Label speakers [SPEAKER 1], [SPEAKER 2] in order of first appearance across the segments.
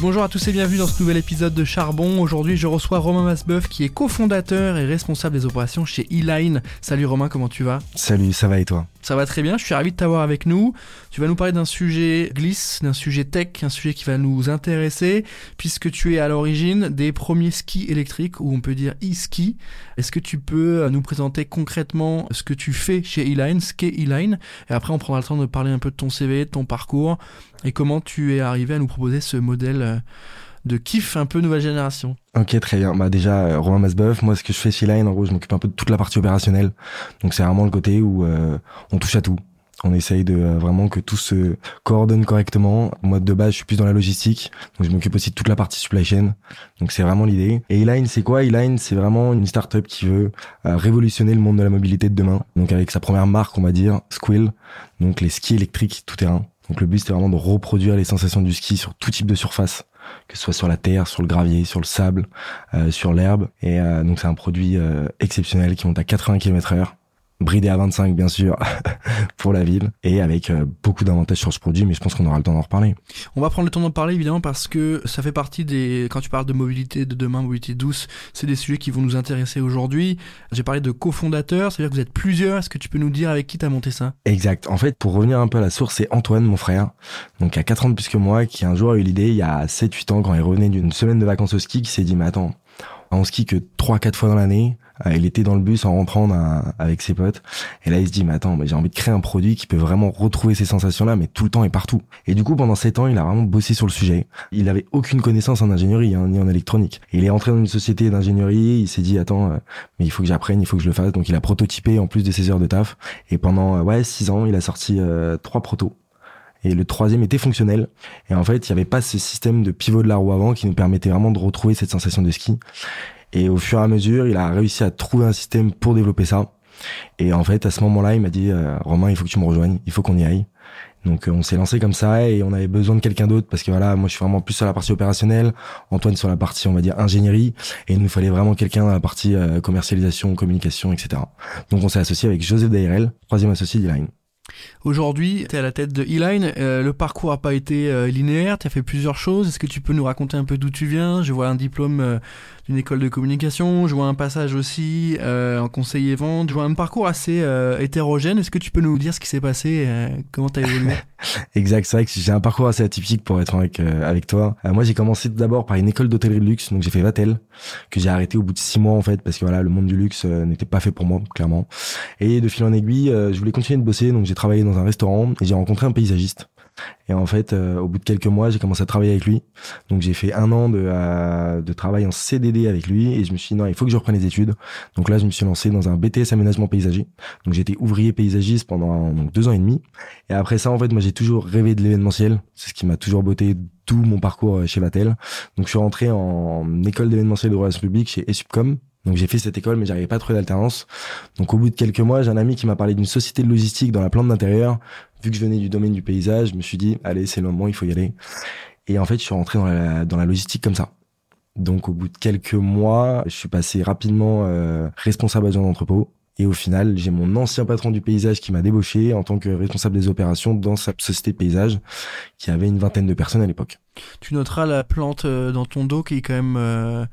[SPEAKER 1] Bonjour à tous et bienvenue dans ce nouvel épisode de Charbon. Aujourd'hui, je reçois Romain Masbeuf qui est cofondateur et responsable des opérations chez E-Line. Salut Romain, comment tu vas?
[SPEAKER 2] Salut, ça va et toi?
[SPEAKER 1] Ça va très bien, je suis ravi de t'avoir avec nous. Tu vas nous parler d'un sujet glisse, d'un sujet tech, un sujet qui va nous intéresser puisque tu es à l'origine des premiers skis électriques ou on peut dire e-ski. Est-ce que tu peux nous présenter concrètement ce que tu fais chez E-Line, ce qu'est E-Line? Et après, on prendra le temps de parler un peu de ton CV, de ton parcours et comment tu es arrivé à nous proposer ce modèle de kiff un peu nouvelle génération?
[SPEAKER 2] Ok, très bien. Bah déjà, euh, Romain Masbeuf, moi ce que je fais chez Line, en gros, je m'occupe un peu de toute la partie opérationnelle. Donc c'est vraiment le côté où euh, on touche à tout. On essaye de euh, vraiment que tout se coordonne correctement. Moi de base, je suis plus dans la logistique, donc je m'occupe aussi de toute la partie supply chain. Donc c'est vraiment l'idée. Et Eline, c'est quoi? Eline, c'est vraiment une startup qui veut révolutionner le monde de la mobilité de demain. Donc avec sa première marque, on va dire Squill, donc les skis électriques tout terrain. Donc le but c'est vraiment de reproduire les sensations du ski sur tout type de surface, que ce soit sur la terre, sur le gravier, sur le sable, euh, sur l'herbe. Et euh, donc c'est un produit euh, exceptionnel qui monte à 80 km heure bridé à 25 bien sûr pour la ville et avec euh, beaucoup d'avantages sur ce produit mais je pense qu'on aura le temps d'en reparler.
[SPEAKER 1] On va prendre le temps d'en parler évidemment parce que ça fait partie des quand tu parles de mobilité de demain mobilité douce, c'est des sujets qui vont nous intéresser aujourd'hui. J'ai parlé de cofondateur, c'est-à-dire que vous êtes plusieurs, est-ce que tu peux nous dire avec qui tu as monté ça?
[SPEAKER 2] Exact. En fait, pour revenir un peu à la source, c'est Antoine mon frère, donc à 4 ans de plus que moi qui un jour a eu l'idée il y a 7 8 ans quand il revenait d'une semaine de vacances au ski qui s'est dit mais attends, on skie que 3 4 fois dans l'année, il était dans le bus en rentrant avec ses potes. Et là, il se dit, mais attends, j'ai envie de créer un produit qui peut vraiment retrouver ces sensations-là, mais tout le temps et partout. Et du coup, pendant sept ans, il a vraiment bossé sur le sujet. Il avait aucune connaissance en ingénierie, hein, ni en électronique. Il est entré dans une société d'ingénierie. Il s'est dit, attends, euh, mais il faut que j'apprenne, il faut que je le fasse. Donc, il a prototypé en plus de ses heures de taf. Et pendant, euh, ouais, six ans, il a sorti trois protos et le troisième était fonctionnel. Et en fait, il n'y avait pas ce système de pivot de la roue avant qui nous permettait vraiment de retrouver cette sensation de ski. Et au fur et à mesure, il a réussi à trouver un système pour développer ça. Et en fait, à ce moment-là, il m'a dit euh, Romain, il faut que tu me rejoignes, il faut qu'on y aille. Donc euh, on s'est lancé comme ça et on avait besoin de quelqu'un d'autre parce que voilà, moi je suis vraiment plus sur la partie opérationnelle, Antoine sur la partie on va dire ingénierie et il nous fallait vraiment quelqu'un dans la partie euh, commercialisation, communication, etc. Donc on s'est associé avec Joseph Dairel, troisième associé d'Eline.
[SPEAKER 1] Aujourd'hui, tu es à la tête de E-Line. Euh, le parcours a pas été euh, linéaire. Tu as fait plusieurs choses. Est-ce que tu peux nous raconter un peu d'où tu viens? Je vois un diplôme euh, d'une école de communication. Je vois un passage aussi en conseiller vente. Je vois un parcours assez hétérogène. Est-ce que tu peux nous dire ce qui s'est passé Comment tu as évolué?
[SPEAKER 2] Exact. C'est vrai que j'ai un parcours assez atypique pour être avec, avec toi. moi, j'ai commencé d'abord par une école d'hôtellerie de luxe. Donc, j'ai fait Vatel, que j'ai arrêté au bout de six mois en fait parce que voilà, le monde du luxe n'était pas fait pour moi, clairement. Et de fil en aiguille, je voulais continuer de bosser. Donc, j'ai travaillé dans un restaurant et j'ai rencontré un paysagiste. Et en fait, euh, au bout de quelques mois, j'ai commencé à travailler avec lui. Donc j'ai fait un an de, euh, de travail en CDD avec lui et je me suis dit non, il faut que je reprenne les études. Donc là, je me suis lancé dans un BTS aménagement paysager. Donc j'étais ouvrier paysagiste pendant deux ans et demi. Et après ça, en fait, moi j'ai toujours rêvé de l'événementiel. C'est ce qui m'a toujours botté tout mon parcours euh, chez Vatel. Donc je suis rentré en école d'événementiel de relations publiques chez Esupcom donc j'ai fait cette école, mais j'arrivais pas à trouver d'alternance. Donc au bout de quelques mois, j'ai un ami qui m'a parlé d'une société de logistique dans la plante d'intérieur. Vu que je venais du domaine du paysage, je me suis dit, allez, c'est le moment, il faut y aller. Et en fait, je suis rentré dans la, dans la logistique comme ça. Donc au bout de quelques mois, je suis passé rapidement euh, responsable adjoint d'entrepôt. Et au final, j'ai mon ancien patron du paysage qui m'a débauché en tant que responsable des opérations dans sa société de paysage, qui avait une vingtaine de personnes à l'époque.
[SPEAKER 1] Tu noteras la plante euh, dans ton dos qui est quand même euh,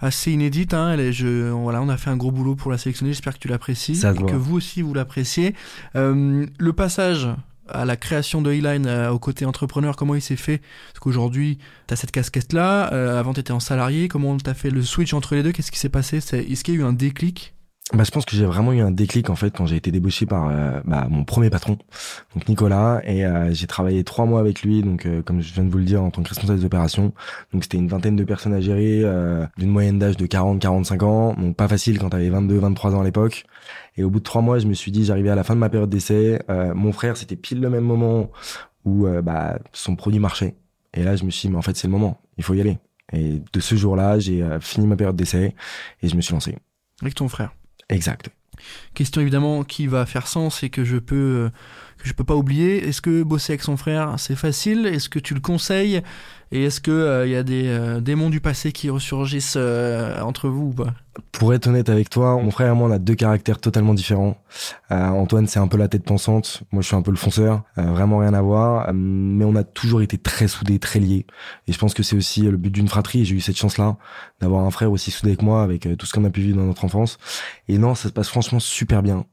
[SPEAKER 1] assez inédite. Hein. Elle est, je, voilà, on a fait un gros boulot pour la sélectionner. J'espère que tu l'apprécies et que vous aussi vous l'appréciez. Euh, le passage à la création de E-Line euh, au côté entrepreneur, comment il s'est fait Parce qu'aujourd'hui, tu cette casquette-là. Euh, avant, tu en salarié. Comment tu fait le switch entre les deux? Qu'est-ce qui s'est passé? Est-ce qu'il y a eu un déclic?
[SPEAKER 2] Bah, je pense que j'ai vraiment eu un déclic en fait quand j'ai été débauché par euh, bah, mon premier patron, donc Nicolas, et euh, j'ai travaillé trois mois avec lui, donc euh, comme je viens de vous le dire en tant que responsable des opérations. Donc c'était une vingtaine de personnes à gérer, d'une moyenne d'âge de 40-45 ans, donc pas facile quand t'avais 22-23 ans à l'époque. Et au bout de trois mois, je me suis dit, j'arrivais à la fin de ma période d'essai. mon frère, c'était pile le même moment où bah, son produit marchait. Et là, je me suis dit, mais en fait, c'est le moment, il faut y aller. Et de ce jour-là, j'ai fini ma période d'essai et je me suis lancé.
[SPEAKER 1] Avec ton frère
[SPEAKER 2] Exact.
[SPEAKER 1] Question évidemment qui va faire sens et que je peux que je peux pas oublier. Est-ce que bosser avec son frère c'est facile? Est-ce que tu le conseilles? Et est-ce que il euh, y a des euh, démons du passé qui ressurgissent euh, entre vous ou pas?
[SPEAKER 2] Pour être honnête avec toi, mon frère et moi on a deux caractères totalement différents. Antoine c'est un peu la tête pensante, moi je suis un peu le fonceur, vraiment rien à voir. mais on a toujours été très soudés, très liés. Et je pense que c'est aussi le but d'une fratrie. J'ai eu cette chance-là d'avoir un frère aussi soudé que moi avec tout ce qu'on a pu vivre dans notre enfance. Et non, ça se passe franchement super bien.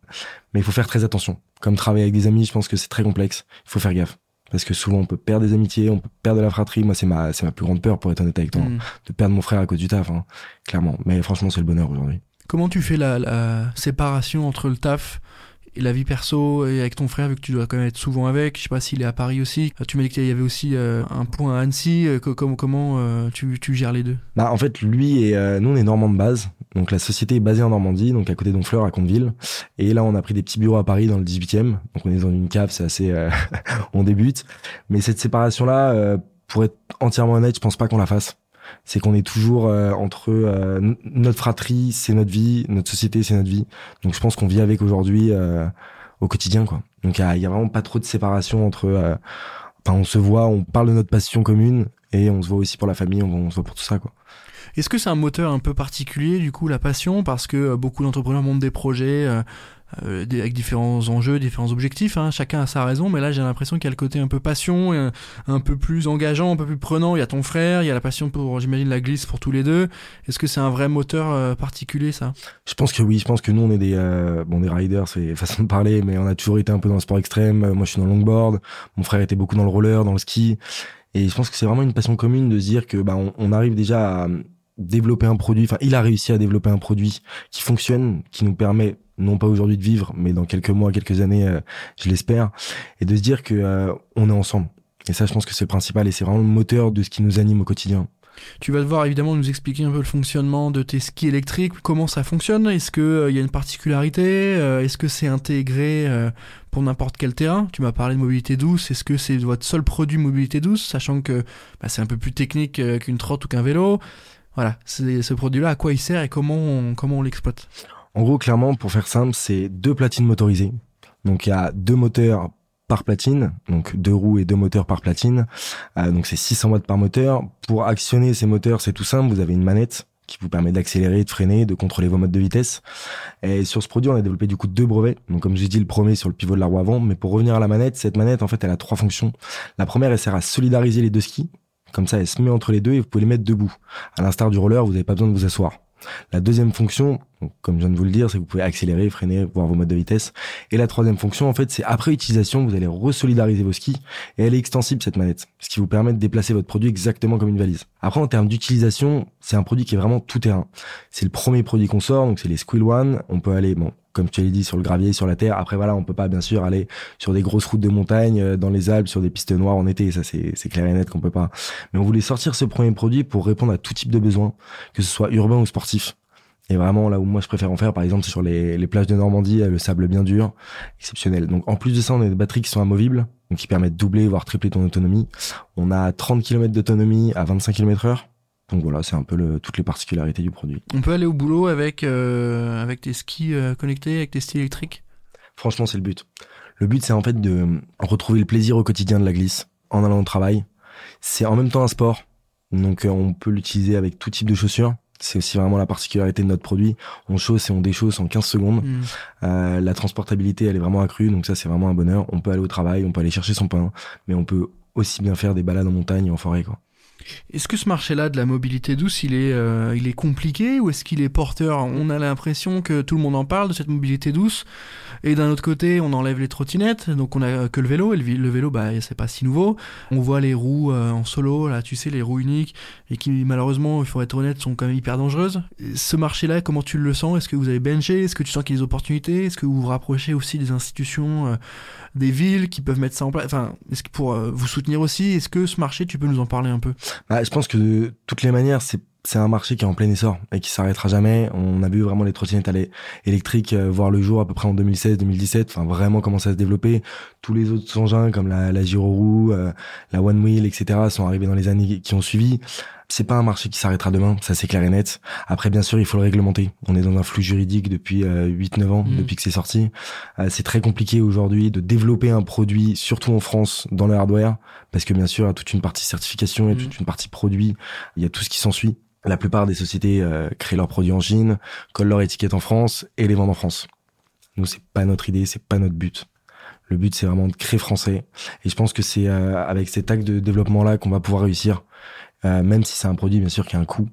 [SPEAKER 2] Mais il faut faire très attention comme travailler avec des amis, je pense que c'est très complexe. Il faut faire gaffe. Parce que souvent, on peut perdre des amitiés, on peut perdre de la fratrie. Moi, c'est ma, c'est ma plus grande peur, pour être honnête avec toi. Mm. De perdre mon frère à cause du taf, hein, clairement. Mais franchement, c'est le bonheur aujourd'hui.
[SPEAKER 1] Comment tu fais la, la séparation entre le taf et la vie perso et avec ton frère vu que tu dois quand même être souvent avec? Je sais pas s'il est à Paris aussi tu m'as dit qu'il y avait aussi euh, un point à Annecy euh, comment comment euh, tu, tu, gères les deux?
[SPEAKER 2] Bah en fait lui et nous on est normand de base donc la société est basée en Normandie donc à côté d'Honfleur à Conteville et là on a pris des petits bureaux à Paris dans le 18e donc on est dans une cave c'est assez on débute mais cette séparation là pour être entièrement honnête je pense pas qu'on la fasse c'est qu'on est toujours euh, entre euh, notre fratrie, c'est notre vie, notre société, c'est notre vie. Donc je pense qu'on vit avec aujourd'hui euh, au quotidien, quoi. Donc il y, a, vraiment pas trop de séparation entre. Enfin, on se voit, on parle de notre passion commune et on se voit aussi pour la famille, on, on se voit pour tout ça, quoi.
[SPEAKER 1] Est-ce que c'est un moteur un peu particulier, du coup, la passion, parce que beaucoup d'entrepreneurs montent des projets euh, avec différents enjeux, différents objectifs. Hein. Chacun a sa raison, mais là j'ai l'impression qu'il y a le côté un peu passion, un, un, peu plus engageant, un peu plus prenant. Il y a ton frère, il y a la passion pour, j'imagine, la glisse pour tous les deux. Est-ce que c'est un vrai moteur euh, particulier ça?
[SPEAKER 2] Je pense que oui. Je pense que nous on est des euh, bon des riders, c'est façon de parler, mais on a toujours été un peu dans le sport extrême. Moi je suis dans le longboard, mon frère était beaucoup dans le roller, dans le ski. Et je pense que c'est vraiment une passion commune de se dire que bah, on, on arrive déjà à développer un produit, enfin il a réussi à développer un produit qui fonctionne, qui nous permet non pas aujourd'hui de vivre, mais dans quelques mois, quelques années, euh, je l'espère, et de se dire que euh, on est ensemble. Et ça, je pense que c'est le principal et c'est vraiment le moteur de ce qui nous anime au quotidien.
[SPEAKER 1] Tu vas devoir évidemment nous expliquer un peu le fonctionnement de tes skis électriques, comment ça fonctionne, est-ce qu'il euh, y a une particularité, est-ce que c'est intégré pour n'importe quel terrain? Tu m'as parlé de mobilité douce, est-ce que c'est votre seul produit mobilité douce, sachant que bah, c'est un peu plus technique qu'une trotte ou qu'un vélo? Voilà, ce produit-là, à quoi il sert et comment comment on l'exploite
[SPEAKER 2] en gros, clairement, pour faire simple, c'est deux platines motorisées. Donc il y a deux moteurs par platine, donc deux roues et deux moteurs par platine. Euh, donc c'est 600 watts par moteur. Pour actionner ces moteurs, c'est tout simple. Vous avez une manette qui vous permet d'accélérer, de freiner, de contrôler vos modes de vitesse. Et sur ce produit, on a développé du coup deux brevets. Donc comme j'ai dit, le premier sur le pivot de la roue avant. Mais pour revenir à la manette, cette manette, en fait, elle a trois fonctions. La première, elle sert à solidariser les deux skis. Comme ça, elle se met entre les deux et vous pouvez les mettre debout. À l'instar du roller, vous n'avez pas besoin de vous asseoir. La deuxième fonction, comme je viens de vous le dire, c'est que vous pouvez accélérer, freiner, voir vos modes de vitesse. Et la troisième fonction, en fait, c'est après utilisation, vous allez resolidariser vos skis et elle est extensible cette manette, ce qui vous permet de déplacer votre produit exactement comme une valise. Après, en termes d'utilisation, c'est un produit qui est vraiment tout terrain. C'est le premier produit qu'on sort, donc c'est les Squill One. On peut aller, bon, comme tu l'as dit, sur le gravier, sur la terre. Après, voilà, on peut pas, bien sûr, aller sur des grosses routes de montagne, euh, dans les Alpes, sur des pistes noires en été. Ça, c'est, clair et net qu'on peut pas. Mais on voulait sortir ce premier produit pour répondre à tout type de besoins, que ce soit urbain ou sportif. Et vraiment, là où moi je préfère en faire, par exemple, sur les, les, plages de Normandie, le sable bien dur, exceptionnel. Donc en plus de ça, on a des batteries qui sont amovibles, donc qui permettent de doubler, voire tripler ton autonomie. On a 30 km d'autonomie à 25 km heure. Donc voilà, c'est un peu le, toutes les particularités du produit.
[SPEAKER 1] On peut aller au boulot avec, euh, avec tes skis euh, connectés, avec tes skis électriques?
[SPEAKER 2] Franchement, c'est le but. Le but, c'est en fait de retrouver le plaisir au quotidien de la glisse en allant au travail. C'est en même temps un sport. Donc euh, on peut l'utiliser avec tout type de chaussures. C'est aussi vraiment la particularité de notre produit. On chausse et on déchausse en 15 secondes. Mm. Euh, la transportabilité, elle est vraiment accrue, donc ça c'est vraiment un bonheur. On peut aller au travail, on peut aller chercher son pain, mais on peut aussi bien faire des balades en montagne ou en forêt. Quoi.
[SPEAKER 1] Est-ce que ce marché-là de la mobilité douce, il est, euh, il est compliqué ou est-ce qu'il est porteur? On a l'impression que tout le monde en parle de cette mobilité douce, et d'un autre côté, on enlève les trottinettes, donc on a que le vélo. Et le, vélo, bah, c'est pas si nouveau. On voit les roues euh, en solo, là, tu sais, les roues uniques, et qui malheureusement, il faut être honnête, sont quand même hyper dangereuses. Ce marché-là, comment tu le sens? Est-ce que vous avez benché Est-ce que tu sens qu'il y a des opportunités? Est-ce que vous vous rapprochez aussi des institutions, euh, des villes qui peuvent mettre ça en place Enfin, est-ce que pour vous soutenir aussi, est-ce que ce marché, tu peux nous en parler un peu?
[SPEAKER 2] Bah, je pense que de toutes les manières, c'est c'est un marché qui est en plein essor et qui s'arrêtera jamais. On a vu vraiment les trottinettes électriques euh, voir le jour à peu près en 2016-2017, enfin vraiment commencer à se développer. Tous les autres engins comme la, la Giro euh, la One Wheel, etc. sont arrivés dans les années qui ont suivi. C'est pas un marché qui s'arrêtera demain, ça c'est clair et net. Après, bien sûr, il faut le réglementer. On est dans un flux juridique depuis 8-9 ans,
[SPEAKER 1] Mm.
[SPEAKER 2] depuis que c'est sorti. Euh, c'est très compliqué aujourd'hui de développer un produit, surtout en France, dans le hardware, parce que bien sûr, il y a toute une partie certification, il y a
[SPEAKER 1] Mm.
[SPEAKER 2] toute une partie produit, il y a tout ce qui s'ensuit. La plupart des sociétés euh, créent leurs produits en Chine, collent leur étiquette en France et les vendent en France. Nous, c'est pas notre idée, c'est pas notre but. Le but, c'est vraiment de créer français. Et je pense que c'est euh, avec cet acte de développement-là qu'on va pouvoir réussir, euh, même si c'est un produit, bien sûr, qui a un coût.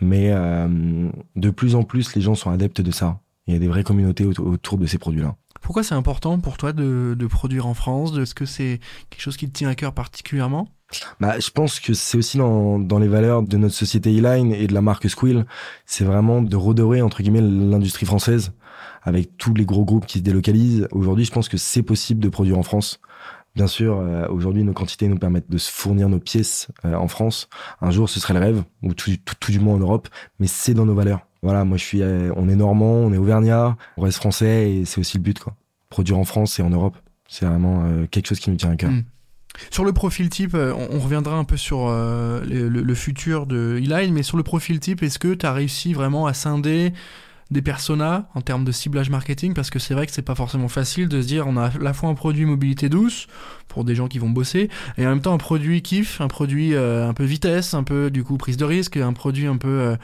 [SPEAKER 2] Mais euh, de plus en plus, les gens sont adeptes de ça. Il y a des vraies communautés auto- autour de ces produits-là.
[SPEAKER 1] Pourquoi c'est important pour toi de, de produire en France? Est-ce que c'est quelque chose qui te tient à cœur particulièrement?
[SPEAKER 2] Bah, je pense que c'est aussi dans, dans les valeurs de notre société E-Line et de la marque Squill. C'est vraiment de redorer, entre guillemets, l'industrie française avec tous les gros groupes qui se délocalisent. Aujourd'hui, je pense que c'est possible de produire en France. Bien sûr, euh, aujourd'hui, nos quantités nous permettent de se fournir nos pièces euh, en France. Un jour, ce serait le rêve, ou tout, du moins en Europe, mais c'est dans nos valeurs. Voilà, moi, je suis, euh, on est normand, on est auvergnat, on reste français, et c'est aussi le but, quoi. Produire en France et en Europe, c'est vraiment quelque chose qui nous tient à cœur.
[SPEAKER 1] Mm. Sur le profil type, on, reviendra un peu sur le, futur de Eline, mais sur le profil type, est-ce que tu as réussi vraiment à scinder des personas en termes de ciblage marketing Parce que c'est vrai que c'est pas forcément facile de se dire on a à la fois un produit mobilité douce pour des gens qui vont bosser, et en même temps un produit kiff, un produit euh, un peu vitesse, un peu du coup prise de risque, un produit un peu euh,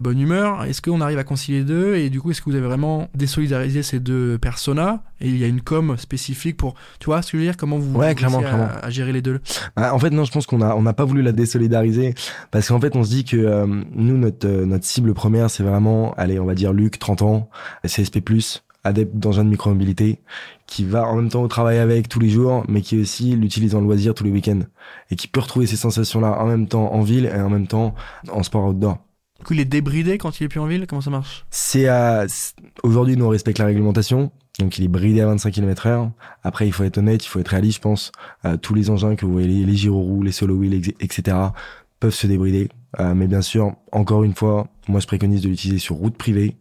[SPEAKER 1] bonne humeur. Est-ce qu'on arrive à concilier les deux? Et du coup, est-ce que vous avez vraiment désolidarisé ces deux personas? Et il y a une com spécifique pour, tu vois ce que je veux dire? Comment vous
[SPEAKER 2] Ouais, clairement,
[SPEAKER 1] à-
[SPEAKER 2] clairement.
[SPEAKER 1] à gérer les deux?
[SPEAKER 2] Ah, en fait, non, je pense qu'on a on n'a pas voulu la désolidariser parce qu'en fait, on se dit que euh, nous, notre euh, notre cible première, c'est vraiment, allez, on va dire Luc, 30 ans, CSP+, adepte d'engin de micromobilité, qui va en même temps au travail avec tous les jours, mais qui aussi l'utilise en loisir tous les week-ends et qui peut retrouver ces sensations-là en même temps en ville et en même temps en sport outdoor.
[SPEAKER 1] Du coup, il est débridé quand il est plus en ville? Comment ça marche?
[SPEAKER 2] C'est à... aujourd'hui, nous, on respecte la réglementation. Donc, il est bridé à 25 km heure. Après, il faut être honnête, il faut être réaliste, je pense. Euh, tous les engins que vous voyez, les, gyroroues, les solo wheels, etc., peuvent se débrider. Euh, mais bien sûr, encore une fois, moi, je préconise de l'utiliser sur route privée.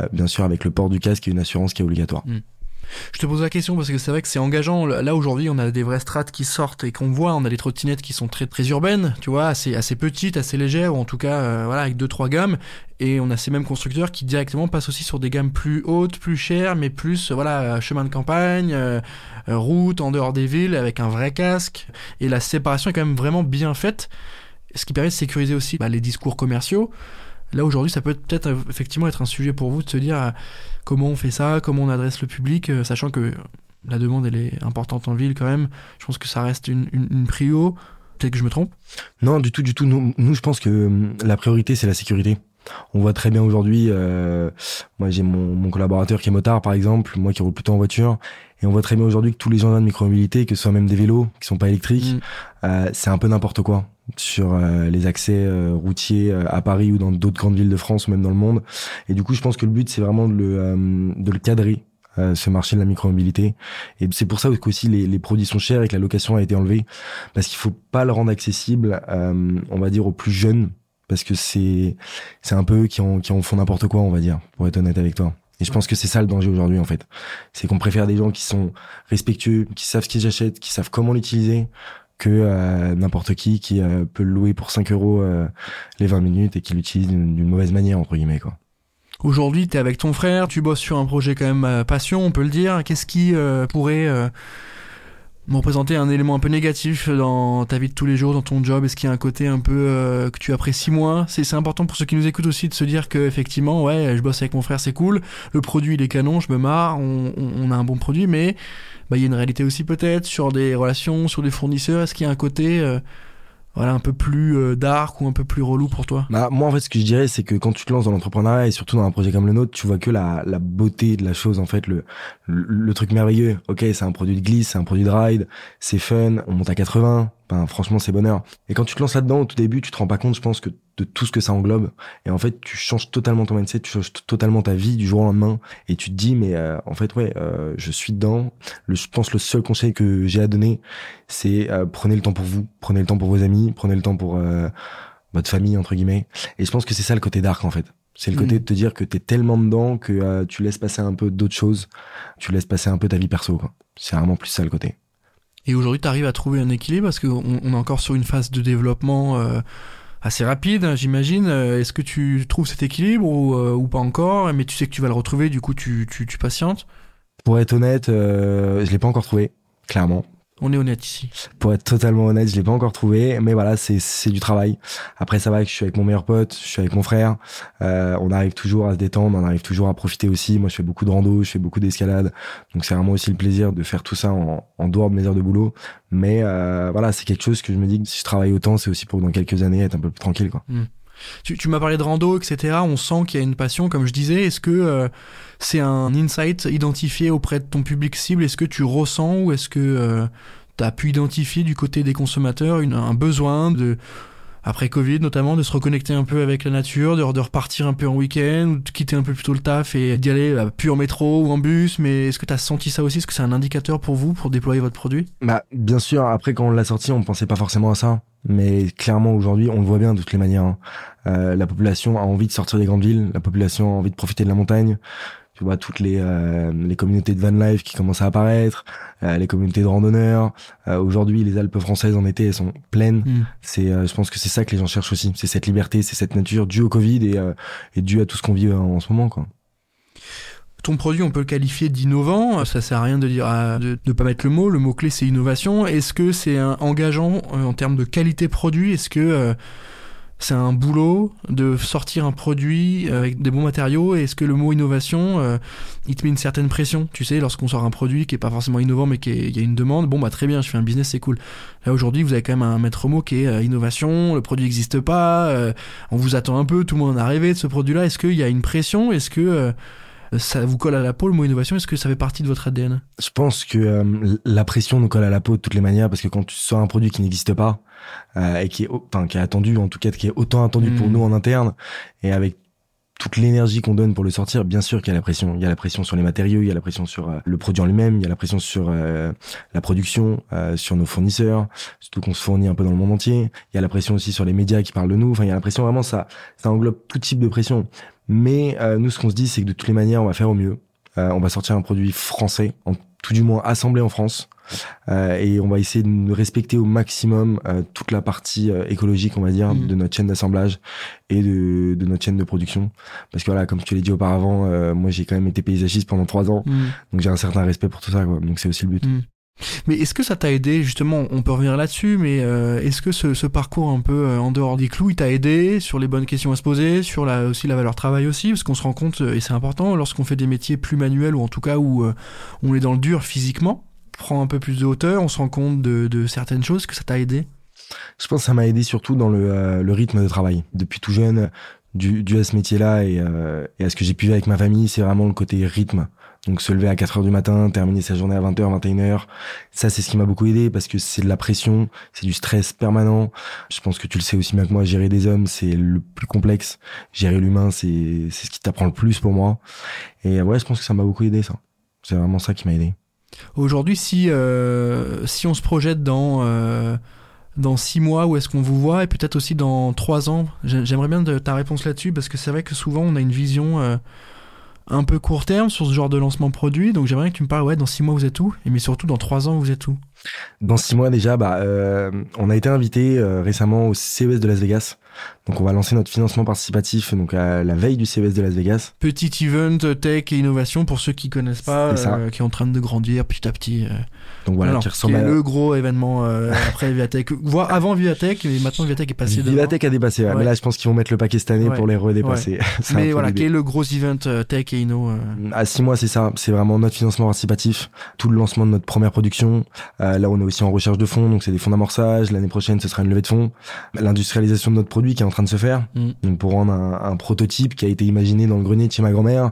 [SPEAKER 2] Euh, bien sûr, avec le port du casque et une assurance qui est obligatoire.
[SPEAKER 1] Je te pose la question parce que c'est vrai que c'est engageant. Là aujourd'hui, on a des vraies strates qui sortent et qu'on voit. On a des trottinettes qui sont très très urbaines, tu vois, assez assez petites, assez légères ou en tout cas euh, voilà avec deux trois gammes. Et on a ces mêmes constructeurs qui directement passent aussi sur des gammes plus hautes, plus chères, mais plus euh, voilà chemin de campagne, euh, route en dehors des villes avec un vrai casque. Et la séparation est quand même vraiment bien faite, ce qui permet de sécuriser aussi bah, les discours commerciaux. Là aujourd'hui, ça peut peut-être euh, effectivement être un sujet pour vous de se dire euh, comment on fait ça, comment on adresse le public, euh, sachant que la demande est importante en ville quand même. Je pense que ça reste une, une. Peut-être que je me trompe?
[SPEAKER 2] Non, du tout, du tout. Nous, nous je pense que hum, la priorité, c'est la sécurité. On voit très bien aujourd'hui, euh, moi j'ai mon, mon collaborateur qui est motard par exemple, moi qui roule plutôt en voiture, et on voit très bien aujourd'hui que tous les engins de micromobilité, que ce soit même des vélos qui sont pas électriques,
[SPEAKER 1] Mm.
[SPEAKER 2] euh, c'est un peu n'importe quoi sur euh, les accès euh, routiers euh, à Paris ou dans d'autres grandes villes de France ou même dans le monde. Et du coup, je pense que le but c'est vraiment de le, euh, de le cadrer. euh, ce marché de la micromobilité et c'est pour ça qu'aussi les, les produits sont chers et que la location a été enlevée parce qu'il faut pas le rendre accessible euh, on va dire aux plus jeunes parce que c'est c'est un peu qui en qui en font n'importe quoi on va dire pour être honnête avec toi. Et je pense que c'est ça le danger aujourd'hui en fait. C'est qu'on préfère des gens qui sont respectueux qui savent ce qu'ils achètent qui savent comment l'utiliser que euh, n'importe qui qui euh, peut le louer pour 5 euros euh, les 20 minutes et qui l'utilise d'une mauvaise manière entre guillemets quoi.
[SPEAKER 1] Aujourd'hui, tu es avec ton frère, tu bosses sur un projet quand même euh, passion, on peut le dire. Qu'est-ce qui euh, pourrait me représenter un élément un peu négatif dans ta vie de tous les jours, dans ton job Est-ce qu'il y a un côté un peu euh, que tu apprécies moins? C'est important pour ceux qui nous écoutent aussi de se dire que effectivement, ouais, je bosse avec mon frère, c'est cool. Le produit, il est canon, je me marre, on, on- on a un bon produit, mais bah, il y a une réalité aussi peut-être sur des relations, sur des fournisseurs. Est-ce qu'il y a un côté euh, voilà, un peu plus euh, dark ou un peu plus relou pour toi
[SPEAKER 2] Bah, moi, en fait, ce que je dirais, c'est que quand tu te lances dans l'entrepreneuriat et surtout dans un projet comme le nôtre, tu vois que la, la beauté de la chose, en fait, le, le, le truc merveilleux. Ok, c'est un produit de glisse, c'est un produit de ride, c'est fun, on monte à 80. Ben, franchement, c'est bonheur. Et quand tu te lances là-dedans, au tout début, tu te rends pas compte, je pense, que de tout ce que ça englobe. Et en fait, tu changes totalement ton mindset, tu changes totalement ta vie du jour au lendemain. Et tu te dis, mais euh, en fait, ouais, euh, je suis dedans. Le, je pense le seul conseil que j'ai à donner, c'est euh, prenez le temps pour vous, prenez le temps pour vos amis, prenez le temps pour votre famille entre guillemets. Et je pense que c'est ça le côté dark en fait. C'est le côté
[SPEAKER 1] Mm.
[SPEAKER 2] de te dire que t'es tellement dedans que tu laisses passer un peu d'autres choses, tu laisses passer un peu ta vie perso. C'est vraiment plus ça le côté.
[SPEAKER 1] Et aujourd'hui, tu arrives à trouver un équilibre parce qu'on on est encore sur une phase de développement euh, assez rapide, j'imagine. Est-ce que tu trouves cet équilibre ou, ou, pas encore? Mais tu sais que tu vas le retrouver, du coup tu, tu, tu patientes?
[SPEAKER 2] Pour être honnête, je l'ai pas encore trouvé, clairement.
[SPEAKER 1] On est honnête ici.
[SPEAKER 2] Pour être totalement honnête, je l'ai pas encore trouvé, mais voilà, c'est c'est du travail. Après, ça va que je suis avec mon meilleur pote, je suis avec mon frère. Euh, on arrive toujours à se détendre, on arrive toujours à profiter aussi. Moi, je fais beaucoup de rando, je fais beaucoup d'escalade, donc c'est vraiment aussi le plaisir de faire tout ça en, en dehors de mes heures de boulot. Mais euh, voilà, c'est quelque chose que je me dis que si je travaille autant, c'est aussi pour dans quelques années être un peu plus tranquille, quoi.
[SPEAKER 1] Hmm. Tu, m'as parlé de rando, etc. On sent qu'il y a une passion, comme je disais. Est-ce que euh, c'est un insight identifié auprès de ton public cible? Est-ce que tu ressens ou est-ce que euh, tu as pu identifier du côté des consommateurs un besoin de après Covid notamment, de se reconnecter un peu avec la nature, de, repartir un peu en week-end, ou de quitter un peu plus tôt le taf et d'y aller bah, plus en métro ou en bus? Mais est-ce que tu as senti ça aussi? Est-ce que c'est un indicateur pour vous pour déployer votre produit?
[SPEAKER 2] Bah bien sûr. Après quand on l'a sorti, on pensait pas forcément à ça. Mais clairement aujourd'hui, on le voit bien de toutes les manières. Hein. Euh, la population a envie de sortir des grandes villes, la population a envie de profiter de la montagne tu vois toutes les euh, les communautés de van life qui commencent à apparaître, euh, les communautés de randonneurs. Euh, aujourd'hui, les Alpes françaises en été elles sont pleines. Mm. C'est, je pense que c'est ça que les gens cherchent aussi, c'est cette liberté, c'est cette nature due au Covid et et due à tout ce qu'on vit en, ce moment, quoi.
[SPEAKER 1] Produit, on peut le qualifier d'innovant. Ça sert à rien de dire de ne pas mettre le mot. Le mot clé, c'est innovation. Est-ce que c'est engageant en termes de qualité produit? Est-ce que c'est un boulot de sortir un produit avec des bons matériaux? Est-ce que le mot innovation euh, il te met une certaine pression? Tu sais lorsqu'on sort un produit qui est pas forcément innovant mais qui y a une demande bon bah très bien je fais un business c'est cool. Là aujourd'hui vous avez quand même un maître mot qui est euh, innovation. Le produit n'existe pas euh, on vous attend un peu tout le monde en a rêvé de ce produit là est-ce qu'il y a une pression? Est-ce que ça vous colle à la peau le mot innovation Est-ce que ça fait partie de votre ADN
[SPEAKER 2] Je pense que la pression nous colle à la peau de toutes les manières parce que quand tu sors un produit qui n'existe pas, euh, et qui est enfin qui est attendu en tout cas qui est autant attendu pour hmm. nous en interne et avec toute l'énergie qu'on donne pour le sortir, bien sûr qu'il y a la pression. Il y a la pression sur les matériaux, il y a la pression sur euh, le produit en lui-même, il y a la pression sur euh, la production, sur nos fournisseurs, surtout qu'on se fournit un peu dans le monde entier. Il y a la pression aussi sur les médias qui parlent de nous. Enfin, il y a la pression vraiment, ça, ça englobe tout type de pression. Mais nous, ce qu'on se dit, c'est que de toutes les manières, on va faire au mieux. on va sortir un produit français, en, tout du moins assemblé en France, euh, et on va essayer de respecter au maximum euh, toute la partie euh, écologique, on va dire, mm. de notre chaîne d'assemblage et de, de, notre chaîne de production. Parce que voilà, comme te l'ai dit auparavant, moi j'ai quand même été paysagiste pendant trois ans, mm. donc j'ai un certain respect pour tout ça. Quoi. Donc c'est aussi le but.
[SPEAKER 1] Mm. Mais est-ce que ça t'a aidé justement On peut revenir là-dessus, mais est-ce que ce, ce, parcours un peu en dehors des clous, il t'a aidé sur les bonnes questions à se poser, sur la, aussi la valeur travail aussi? Parce qu'on se rend compte, et c'est important, lorsqu'on fait des métiers plus manuels ou en tout cas où on est dans le dur physiquement, prend un peu plus de hauteur, on se rend compte de, certaines choses, que ça t'a aidé?
[SPEAKER 2] Je pense que ça m'a aidé surtout dans le, euh, rythme de travail. Depuis tout jeune, dû, à ce métier-là euh, et, à ce que j'ai pu vivre avec ma famille, c'est vraiment le côté rythme. Donc se lever à 4 heures du matin, terminer sa journée à 20h, 21h, ça c'est ce qui m'a beaucoup aidé parce que c'est de la pression, c'est du stress permanent. Je pense que tu le sais aussi bien que moi, gérer des hommes, c'est le plus complexe. Gérer l'humain, c'est c'est ce qui t'apprend le plus pour moi. Et ouais, je pense que ça m'a beaucoup aidé ça. C'est vraiment ça qui m'a aidé.
[SPEAKER 1] Aujourd'hui, si, euh, si on se projette dans, euh, dans six mois, où est-ce qu'on vous voit, et peut-être aussi dans trois ans, j'aimerais bien ta réponse là-dessus, parce que c'est vrai que souvent on a une vision euh, un peu court terme sur ce genre de lancement produit, donc j'aimerais que tu me parles, ouais, dans six mois vous êtes où, et mais surtout dans trois ans vous êtes où?
[SPEAKER 2] Dans six mois déjà, bah, on a été invité récemment au CES de Las Vegas donc on va lancer notre financement participatif donc à la veille du CES de Las Vegas.
[SPEAKER 1] Petit event tech et innovation pour ceux qui connaissent pas, euh, qui est en train de grandir petit à petit. Euh.
[SPEAKER 2] Donc voilà,
[SPEAKER 1] qui ressemble à... le gros événement euh, après Viatech, voire avant Viatech, et maintenant Viatech est passé.
[SPEAKER 2] Viatech a dépassé, mais là je pense qu'ils vont mettre le paquet cette année pour les redépasser.
[SPEAKER 1] mais voilà, quel est le gros event tech et inno
[SPEAKER 2] À six mois, c'est ça, c'est vraiment notre financement participatif, tout le lancement de notre première production. Là, on est aussi en recherche de fonds, donc c'est des fonds d'amorçage. L'année prochaine, ce sera une levée de fonds. L'industrialisation de notre produit qui est en train de se faire. Mm. pour rendre un, prototype qui a été imaginé dans le grenier de chez ma grand-mère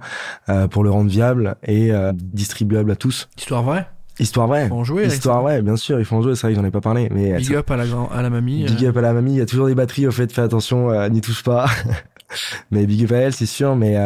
[SPEAKER 2] euh, pour le rendre viable et euh, distribuable à tous.
[SPEAKER 1] Histoire vraie
[SPEAKER 2] Histoire vraie.
[SPEAKER 1] Faut en jouer.
[SPEAKER 2] Histoire vraie, bien sûr, il faut en jouer, c'est vrai que j'en ai pas parlé. Mais
[SPEAKER 1] Big up à la, à la mamie.
[SPEAKER 2] Big
[SPEAKER 1] euh.
[SPEAKER 2] up à la mamie, il y a toujours des batteries, au fait, fais attention, n'y touche pas. mais big up à elle, c'est sûr. Mais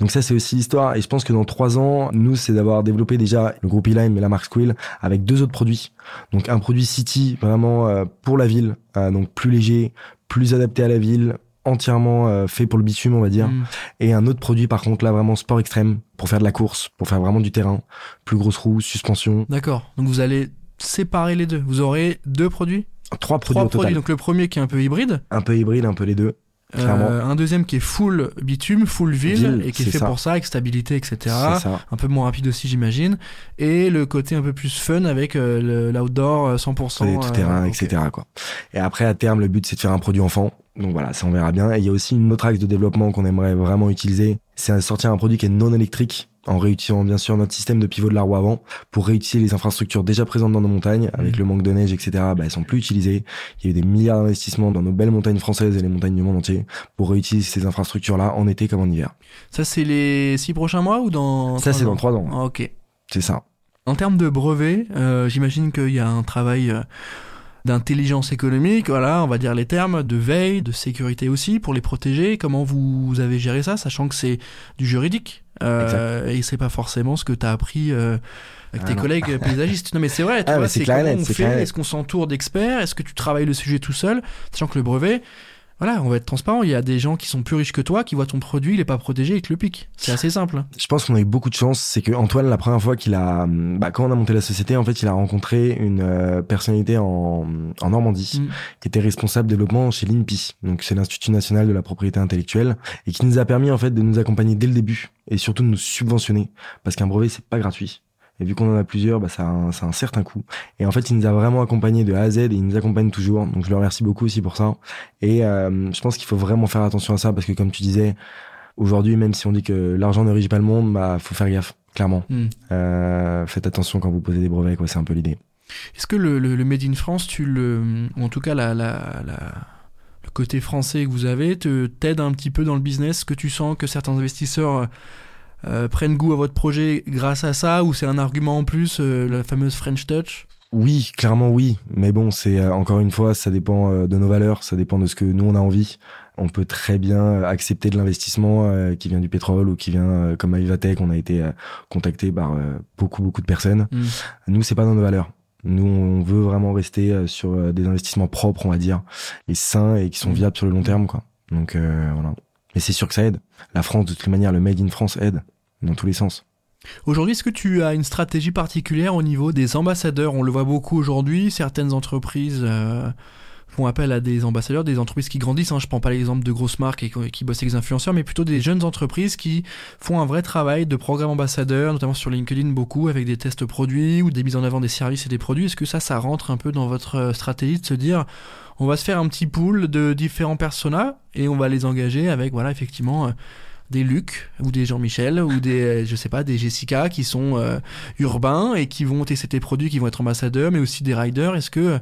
[SPEAKER 2] donc ça, c'est aussi l'histoire. Et je pense que dans trois ans, nous, c'est d'avoir développé déjà le groupe E-Line et la marque Squill avec deux autres produits. Donc un produit City, vraiment pour la ville, donc plus léger, plus adapté à la ville, entièrement euh, fait pour le bitume, on va dire. Mm. Et un autre produit, par contre, là, vraiment sport extrême, pour faire de la course, pour faire vraiment du terrain. Plus grosse roue, suspension.
[SPEAKER 1] D'accord. Donc vous allez séparer les deux. Vous aurez deux produits?
[SPEAKER 2] Trois produits
[SPEAKER 1] Trois
[SPEAKER 2] au total.
[SPEAKER 1] produits. Donc le premier qui est un peu hybride.
[SPEAKER 2] Un peu hybride, un peu les deux.
[SPEAKER 1] Euh, un deuxième qui est full bitume, full ville,
[SPEAKER 2] Ville,
[SPEAKER 1] et qui est fait
[SPEAKER 2] ça.
[SPEAKER 1] pour ça, avec stabilité, etc. Un peu moins rapide aussi, j'imagine. Et le côté un peu plus fun avec euh, l'outdoor euh, 100%.
[SPEAKER 2] Sur les tout
[SPEAKER 1] euh,
[SPEAKER 2] terrain, etc. Quoi. Et après, à terme, le but, c'est de faire un produit enfant. Donc voilà, ça on verra bien. Et il y a aussi une autre axe de développement qu'on aimerait vraiment utiliser. C'est sortir un produit qui est non électrique en réutilisant bien sûr notre système de pivot de la roue avant pour réutiliser les infrastructures déjà présentes dans nos montagnes avec
[SPEAKER 1] Mhm.
[SPEAKER 2] le manque de neige etc bah, elles sont plus utilisées il y a eu des milliards d'investissements dans nos belles montagnes françaises et les montagnes du monde entier pour réutiliser ces infrastructures là en été comme en hiver
[SPEAKER 1] Ça, c'est les six prochains mois ou dans.
[SPEAKER 2] ça c'est
[SPEAKER 1] ans
[SPEAKER 2] dans trois ans
[SPEAKER 1] Ah, ok.
[SPEAKER 2] c'est ça
[SPEAKER 1] En termes de brevets, euh, j'imagine qu'il y a un travail euh, d'intelligence économique, voilà, on va dire les termes, de veille, de sécurité aussi, pour les protéger. Comment vous avez géré ça, sachant que c'est du juridique? Euh, et c'est pas forcément ce que tu as appris euh, avec
[SPEAKER 2] Ah
[SPEAKER 1] tes
[SPEAKER 2] non.
[SPEAKER 1] collègues paysagistes. Non mais c'est vrai, tu
[SPEAKER 2] Ah,
[SPEAKER 1] vois,
[SPEAKER 2] mais c'est
[SPEAKER 1] comment on
[SPEAKER 2] c'est
[SPEAKER 1] fait, est-ce qu'on s'entoure d'experts, est-ce que tu travailles le sujet tout seul, sachant que le brevet, voilà, on va être transparent, il y a des gens qui sont plus riches que toi, qui voient ton produit, il est pas protégé, ils te le piquent. C'est assez simple.
[SPEAKER 2] je pense qu'on a eu beaucoup de chance. C'est que Antoine, la première fois qu'il a, bah, quand on a monté la société, en fait, il a rencontré une euh, personnalité en, en Normandie
[SPEAKER 1] Mm.
[SPEAKER 2] qui était responsable développement chez l'INPI. Donc, c'est l'Institut national de la propriété intellectuelle et qui nous a permis, en fait, de nous accompagner dès le début et surtout de nous subventionner parce qu'un brevet, c'est pas gratuit. Et vu qu'on en a plusieurs, bah, ça a, un, ça a un certain coût. Et en fait, il nous a vraiment accompagnés de A à Z et il nous accompagne toujours. Donc, je le remercie beaucoup aussi pour ça. Et euh, je pense qu'il faut vraiment faire attention à ça parce que, comme tu disais, aujourd'hui, même si on dit que l'argent ne régit pas le monde, bah, faut faire gaffe, clairement.
[SPEAKER 1] Mm.
[SPEAKER 2] Euh, faites attention quand vous posez des brevets, quoi. C'est un peu l'idée.
[SPEAKER 1] Est-ce que le, le, le Made in France, tu le, ou en tout cas la, la, la, le côté français que vous avez, te t'aide un petit peu dans le business? Que tu sens que certains investisseurs euh, prennent goût à votre projet grâce à ça, ou c'est un argument en plus, euh, la fameuse French Touch?
[SPEAKER 2] Oui, clairement oui. Mais bon, c'est euh, encore une fois, ça dépend euh, de nos valeurs, ça dépend de ce que nous on a envie. On peut très bien euh, accepter de l'investissement euh, qui vient du pétrole ou qui vient euh, comme à Ivatech, on a été contacté par euh, beaucoup beaucoup de personnes.
[SPEAKER 1] Mm.
[SPEAKER 2] Nous, c'est pas dans nos valeurs. Nous, on veut vraiment rester euh, sur euh, des investissements propres, on va dire, et sains et qui sont
[SPEAKER 1] Mm.
[SPEAKER 2] viables sur le long terme, quoi. Donc euh, voilà. Mais c'est sûr que ça aide. La France, de toute manière, le Made in France aide dans tous les sens.
[SPEAKER 1] Aujourd'hui, est-ce que tu as une stratégie particulière au niveau des ambassadeurs? On le voit beaucoup aujourd'hui, certaines entreprises euh, font appel à des ambassadeurs, des entreprises qui grandissent. Hein. Je prends pas l'exemple de grosses marques et qui bossent avec des influenceurs, mais plutôt des jeunes entreprises qui font un vrai travail de programme ambassadeur, notamment sur LinkedIn beaucoup, avec des tests produits ou des mises en avant des services et des produits. Est-ce que ça, ça rentre un peu dans votre euh, stratégie de se dire, on va se faire un petit pool de différents personas et on va les engager avec, voilà, effectivement. euh, des Luc ou des Jean-Michel ou des euh, je sais pas des Jessica qui sont euh, urbains et qui vont tester tes produits qui vont être ambassadeurs mais aussi des riders est-ce que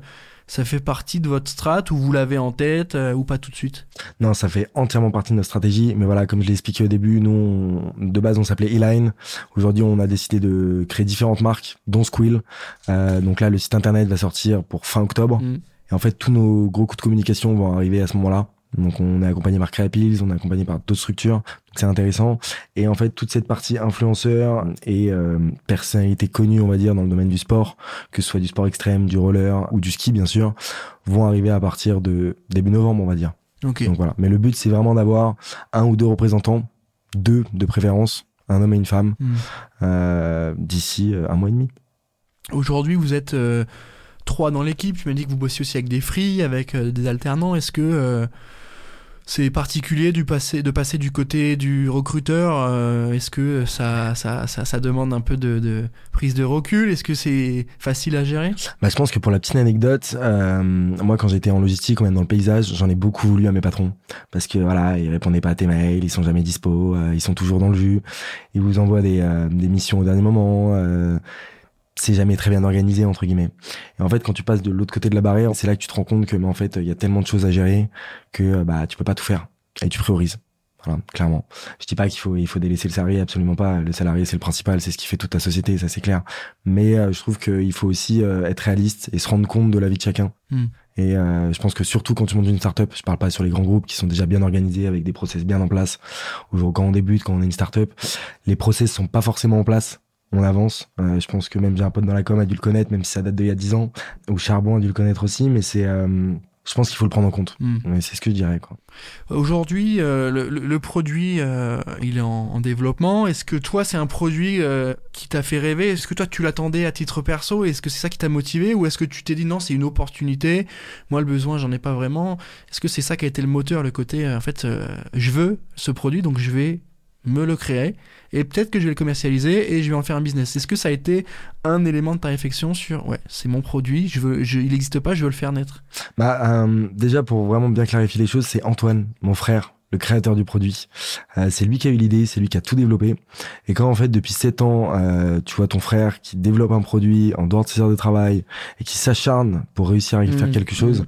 [SPEAKER 1] ça fait partie de votre strat ou vous l'avez en tête euh, ou pas tout de suite?
[SPEAKER 2] Non, ça fait entièrement partie de notre stratégie. Mais voilà, comme je l'ai expliqué au début, nous, on- de base, on s'appelait Eline. Aujourd'hui, on a décidé de créer différentes marques, dont Squill. Euh, donc là, le site internet va sortir pour fin octobre.
[SPEAKER 1] Mm.
[SPEAKER 2] Et en fait, tous nos gros coups de communication vont arriver à ce moment-là. Donc on est accompagné par Creapills, on est accompagné par d'autres structures. Donc c'est intéressant. Et en fait, toute cette partie influenceur et euh, personnalité connue, on va dire, dans le domaine du sport, que ce soit du sport extrême, du roller ou du ski, bien sûr, vont arriver à partir de début novembre, on va dire.
[SPEAKER 1] ok
[SPEAKER 2] Donc voilà. Mais le but, c'est vraiment d'avoir un ou deux représentants, deux de préférence, un homme et une femme,
[SPEAKER 1] Mm.
[SPEAKER 2] euh, d'ici euh, un mois et demi.
[SPEAKER 1] aujourd'hui vous êtes euh, trois dans l'équipe tu m'as dit que vous bossiez aussi avec des free avec des alternants est-ce que c'est particulier du passer, de passer du côté du recruteur. euh, Est-ce que ça, ça, ça, ça demande un peu de, prise de recul? Est-ce que c'est facile à gérer?
[SPEAKER 2] Bah, je pense que pour la petite anecdote, euh, moi quand j'étais en logistique même dans le paysage, j'en ai beaucoup voulu à mes patrons parce que voilà, ils répondaient pas à tes mails, ils sont jamais dispo, euh, ils sont toujours dans le jus, ils vous envoient des, euh, des missions au dernier moment. C'est jamais très bien organisé entre guillemets. Et en fait, quand tu passes de l'autre côté de la barrière, c'est là que tu te rends compte que mais en fait, il y a tellement de choses à gérer que euh, bah tu peux pas tout faire et tu priorises. Voilà, clairement. Je dis pas qu'il faut il faut délaisser le salarié, absolument pas. Le salarié c'est le principal, c'est ce qui fait toute ta société, ça c'est clair. Mais euh, je trouve qu'il faut aussi euh, être réaliste et se rendre compte de la vie de chacun.
[SPEAKER 1] Hmm.
[SPEAKER 2] Et euh, je pense que surtout quand tu montes une startup, je parle pas sur les grands groupes qui sont déjà bien organisés avec des process bien en place. Ou quand on débute, quand on est une startup, les process sont pas forcément en place. On avance. Euh, je pense que même j'ai un pote dans la com a dû le connaître, même si ça date d'il y a 10 ans. Ou Charbon a dû le connaître aussi, mais c'est euh, je pense qu'il faut le prendre en compte.
[SPEAKER 1] Hmm.
[SPEAKER 2] C'est ce que je dirais.
[SPEAKER 1] Aujourd'hui, euh, le, produit, il est en, en développement. Est-ce que toi, c'est un produit qui t'a fait rêver? Est-ce que toi, tu l'attendais à titre perso? Est-ce que c'est ça qui t'a motivé? Ou est-ce que tu t'es dit non, c'est une opportunité? Moi, le besoin, j'en ai pas vraiment. Est-ce que c'est ça qui a été le moteur, le côté, en fait, je veux ce produit, donc je vais me le créer et peut-être que je vais le commercialiser et je vais en faire un business. Est-ce que ça a été un élément de ta réflexion sur ouais, c'est mon produit, je veux, je, il n'existe pas, je veux le faire naître?
[SPEAKER 2] Bah, euh, déjà, pour vraiment bien clarifier les choses, c'est Antoine, mon frère, le créateur du produit. Euh, c'est lui qui a eu l'idée, c'est lui qui a tout développé. Et quand, en fait, depuis 7 ans, euh, tu vois ton frère qui développe un produit en dehors de ses heures de travail et qui s'acharne pour réussir à y faire
[SPEAKER 1] Mmh,
[SPEAKER 2] quelque chose,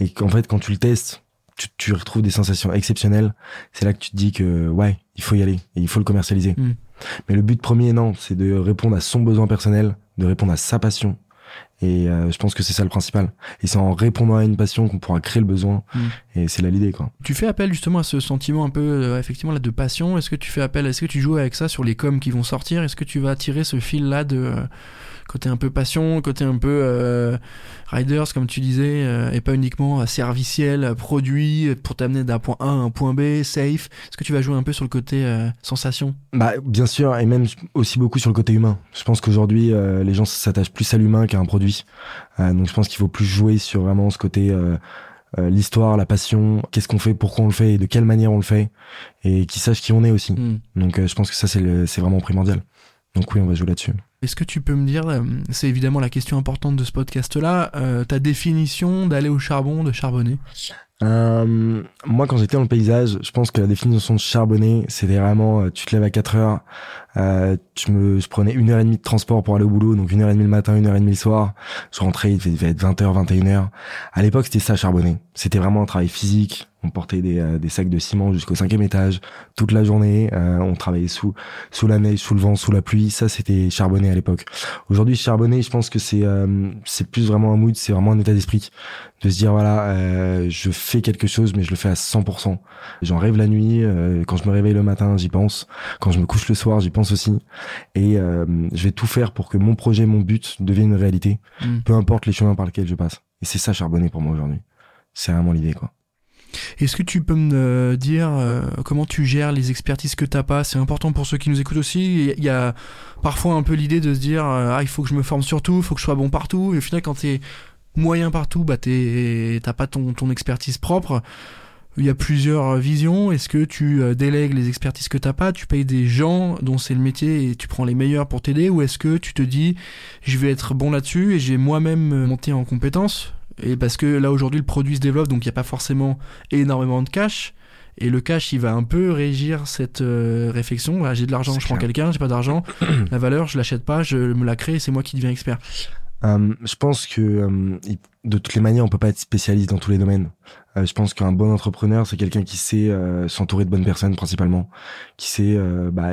[SPEAKER 2] et qu'en fait, quand tu le testes, tu, tu retrouves des sensations exceptionnelles, c'est là que tu te dis que, ouais, il faut y aller et il faut le commercialiser.
[SPEAKER 1] Mm.
[SPEAKER 2] Mais le but premier, non, c'est de répondre à son besoin personnel, de répondre à sa passion. Et euh, je pense que c'est ça le principal. Et c'est en répondant à une passion qu'on pourra créer le besoin.
[SPEAKER 1] Mm.
[SPEAKER 2] Et c'est là l'idée, quoi.
[SPEAKER 1] Tu fais appel justement à ce sentiment un peu euh, effectivement là de passion. Est-ce que tu fais appel Est-ce que tu joues avec ça sur les coms qui vont sortir? Est-ce que tu vas tirer ce fil là de euh, côté un peu passion, côté un peu euh, riders comme tu disais, euh, et pas uniquement euh, serviciel, produit pour t'amener d'un point A à un point B, safe. Est-ce que tu vas jouer un peu sur le côté euh, sensation?
[SPEAKER 2] Bah, bien sûr, et même aussi beaucoup sur le côté humain. Je pense qu'aujourd'hui, les gens s'attachent plus à l'humain qu'à un produit. Donc, je pense qu'il faut plus jouer sur vraiment ce côté euh, l'histoire, la passion, qu'est-ce qu'on fait, pourquoi on le fait et de quelle manière on le fait, et qu'ils sachent qui on est aussi.
[SPEAKER 1] Hmm.
[SPEAKER 2] Donc, euh, je pense que ça, c'est vraiment primordial. Donc, oui, on va jouer là-dessus.
[SPEAKER 1] Est-ce que tu peux me dire, euh, c'est évidemment la question importante de ce podcast-là, euh, ta définition d'aller au charbon, de charbonner?
[SPEAKER 2] Euh, moi, quand j'étais dans le paysage, je pense que la définition de charbonner, c'était vraiment, euh, tu te lèves à 4 heures, euh, tu me, je prenais une heure et demie de transport pour aller au boulot, donc une heure et demie le matin, une heure et demie le soir. Je rentrais, il devait, il devait être 20h, 21h. À l'époque, c'était ça, charbonner. C'était vraiment un travail physique. On portait des, euh, des sacs de ciment jusqu'au cinquième étage toute la journée. Euh, on travaillait sous, sous la neige, sous le vent, sous la pluie. Ça, c'était charbonner à l'époque. Aujourd'hui, charbonner, je pense que c'est, c'est plus vraiment un mood, c'est vraiment un état d'esprit de se dire voilà je fais quelque chose mais je le fais à 100% j'en rêve la nuit euh, quand je me réveille le matin j'y pense. Quand je me couche le soir j'y pense aussi. Et euh, je vais tout faire pour que mon projet mon but devienne une réalité
[SPEAKER 1] Hmm.
[SPEAKER 2] peu importe les chemins par lesquels je passe. Et c'est ça charbonner pour moi aujourd'hui. C'est vraiment l'idée quoi.
[SPEAKER 1] Est-ce que tu peux me euh, dire euh, comment tu gères les expertises que t'as pas? C'est important pour ceux qui nous écoutent aussi. Il y a parfois un peu l'idée de se dire euh, ah il faut que je me forme sur tout, il faut que je sois bon partout. Et au final quand t'es moyen partout, bah t'as pas ton ton expertise propre. Il y a plusieurs visions. Est-ce que tu euh, délègues les expertises que t'as pas Tu payes des gens dont c'est le métier et tu prends les meilleurs pour t'aider Ou est-ce que tu te dis je vais être bon là-dessus et j'ai moi-même euh, monté en compétences? Et parce que là aujourd'hui le produit se développe donc il n'y a pas forcément énormément de cash. Et le cash, il va un peu régir cette euh, réflexion. J'ai de l'argent, je prends quelqu'un, j'ai pas d'argent. la valeur, je l'achète pas, je me la crée et c'est moi qui deviens expert.
[SPEAKER 2] Euh, je pense que euh, de toutes les manières, on peut pas être spécialiste dans tous les domaines. Euh, je pense qu'un bon entrepreneur, c'est quelqu'un qui sait s'entourer de bonnes personnes principalement, qui sait bah,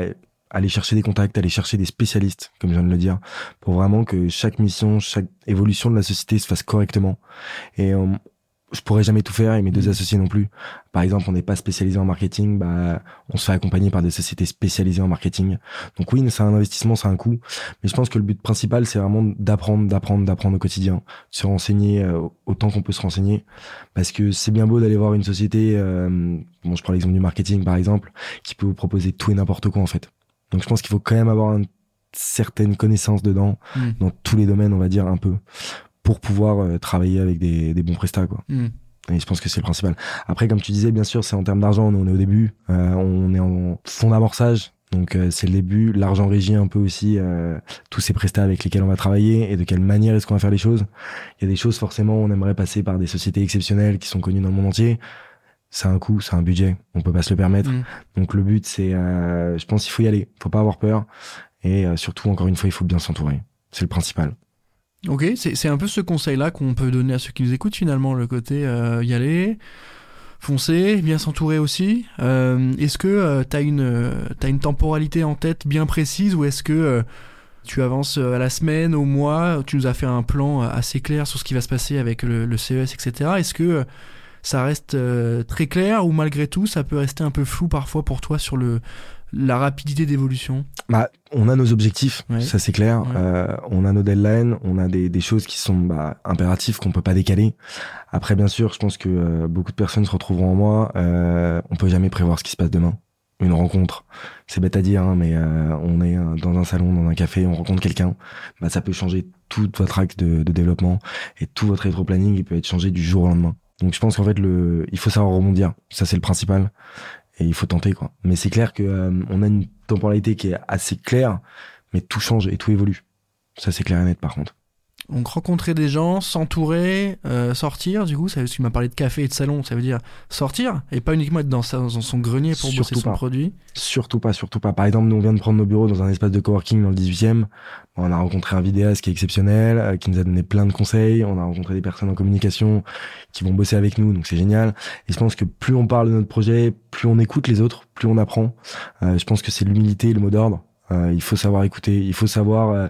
[SPEAKER 2] aller chercher des contacts, aller chercher des spécialistes, comme je viens de le dire, pour vraiment que chaque mission, chaque évolution de la société se fasse correctement. Et je pourrais jamais tout faire et mes deux
[SPEAKER 1] Mm.
[SPEAKER 2] associés non plus. Par exemple, on n'est pas spécialisé en marketing, bah on se fait accompagner par des sociétés spécialisées en marketing. Donc oui, c'est un investissement, c'est un coût, mais je pense que le but principal, c'est vraiment d'apprendre, d'apprendre, d'apprendre au quotidien, se renseigner euh, autant qu'on peut se renseigner, parce que c'est bien beau d'aller voir une société, euh, bon, je prends l'exemple du marketing par exemple, qui peut vous proposer tout et n'importe quoi en fait. Donc je pense qu'il faut quand même avoir une certaine connaissance dedans,
[SPEAKER 1] Mm.
[SPEAKER 2] dans tous les domaines, on va dire un peu, pour pouvoir euh, travailler avec des, des bons prestats quoi.
[SPEAKER 1] Hmm.
[SPEAKER 2] Et je pense que c'est le principal. Après, comme tu disais, bien sûr, c'est en termes d'argent. On est au début. Euh, on est en fond d'amorçage. Donc, euh, c'est le début. L'argent régit un peu aussi euh, tous ces prestats avec lesquels on va travailler et de quelle manière est-ce qu'on va faire les choses. Il y a des choses, forcément, on aimerait passer par des sociétés exceptionnelles qui sont connues dans le monde entier. C'est un coût, c'est un budget. On peut pas se le permettre.
[SPEAKER 1] Mm.
[SPEAKER 2] Donc, le but, c'est, euh, je pense, qu'il faut y aller. Faut pas avoir peur. Et euh, surtout, encore une fois, il faut bien s'entourer. C'est le principal.
[SPEAKER 1] Ok, c'est un peu ce conseil-là qu'on peut donner à ceux qui nous écoutent finalement, le côté euh, y aller, foncer, bien s'entourer aussi. Euh, est-ce que euh, t'as une euh, une temporalité en tête bien précise ou est-ce que tu avances à la semaine, au mois Tu nous as fait un plan assez clair sur ce qui va se passer avec le, CES, etc. Est-ce que ça reste très clair ou malgré tout ça peut rester un peu flou parfois pour toi sur le la rapidité d'évolution
[SPEAKER 2] bah, On a nos objectifs,
[SPEAKER 1] Ouais.
[SPEAKER 2] ça c'est clair.
[SPEAKER 1] Ouais.
[SPEAKER 2] Euh, on a nos deadlines, on a des, des choses qui sont bah, impératives qu'on peut pas décaler. Après, bien sûr, je pense que euh, beaucoup de personnes se retrouveront en moi. Euh, on peut jamais prévoir ce qui se passe demain. Une rencontre, c'est bête à dire, hein, mais euh, on est euh, dans un salon, dans un café, on rencontre quelqu'un, bah, ça peut changer tout votre axe de, de développement et tout votre rétro-planning, il peut être changé du jour au lendemain. Donc je pense qu'en fait, le, il faut savoir rebondir, ça c'est le principal, et il faut tenter quoi. Mais c'est clair que euh, on a une temporalité qui est assez claire, mais tout change et tout évolue. Ça c'est clair et net par contre.
[SPEAKER 1] Donc rencontrer des gens, s'entourer, euh, sortir, du coup, ça, tu m'as parlé de café et de salon, ça veut dire sortir et pas uniquement être dans, sa- dans son grenier pour bosser
[SPEAKER 2] Surtout
[SPEAKER 1] son
[SPEAKER 2] pas.
[SPEAKER 1] produit.
[SPEAKER 2] Surtout pas, surtout pas. Par exemple, nous on vient de prendre nos bureaux dans un espace de coworking dans le 18e. On a rencontré un vidéaste qui est exceptionnel, euh, qui nous a donné plein de conseils. On a rencontré des personnes en communication qui vont bosser avec nous, donc c'est génial. Et je pense que plus on parle de notre projet, plus on écoute les autres, plus on apprend. Euh, je pense que c'est l'humilité, le mot d'ordre. Euh, il faut savoir écouter, il faut savoir euh,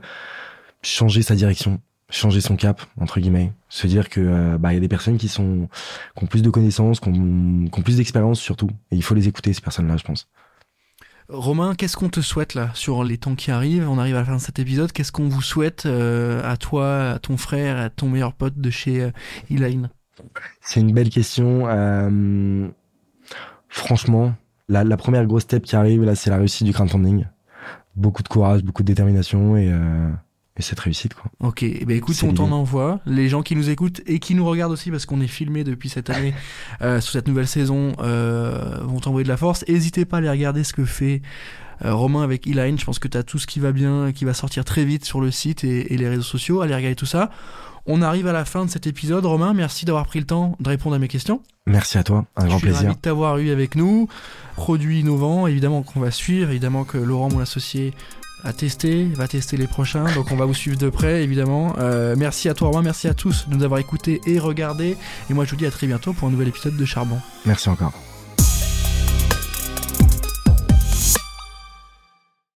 [SPEAKER 2] changer sa direction, changer son cap entre guillemets, se dire que euh, bah il y a des personnes qui sont qui ont plus de connaissances, qui ont, qui ont plus d'expérience surtout, et il faut les écouter ces personnes-là, je pense.
[SPEAKER 1] Romain, qu'est-ce qu'on te souhaite là sur les temps qui arrivent? On arrive à la fin de cet épisode. Qu'est-ce qu'on vous souhaite euh, à toi, à ton frère, à ton meilleur pote de chez euh, Elaine
[SPEAKER 2] C'est une belle question. Euh, franchement, la, la première grosse step qui arrive là, c'est la réussite du crowdfunding. Beaucoup de courage, beaucoup de détermination et, et cette réussite quoi.
[SPEAKER 1] Ok, eh ben écoute, on t'en envoie. Les gens qui nous écoutent et qui nous regardent aussi, parce qu'on est filmé depuis cette année, euh, sous cette nouvelle saison, euh, vont t'envoyer de la force. N'hésitez pas à aller regarder ce que fait euh, Romain avec Elaine. Je pense que tu as tout ce qui va bien, qui va sortir très vite sur le site et, et les réseaux sociaux. Allez regarder tout ça. On arrive à la fin de cet épisode. Romain, merci d'avoir pris le temps de répondre à mes questions.
[SPEAKER 2] Merci à toi, un grand
[SPEAKER 1] Je suis
[SPEAKER 2] plaisir.
[SPEAKER 1] ravi de t'avoir eu avec nous. Produit innovant, évidemment qu'on va suivre, évidemment que Laurent, mon associé, a testé, va tester les prochains, donc on va vous suivre de près, évidemment. Euh, merci à toi, Romain, merci à tous de nous avoir écoutés et regardés. Et moi, je vous dis à très bientôt pour un nouvel épisode de Charbon.
[SPEAKER 2] Merci encore.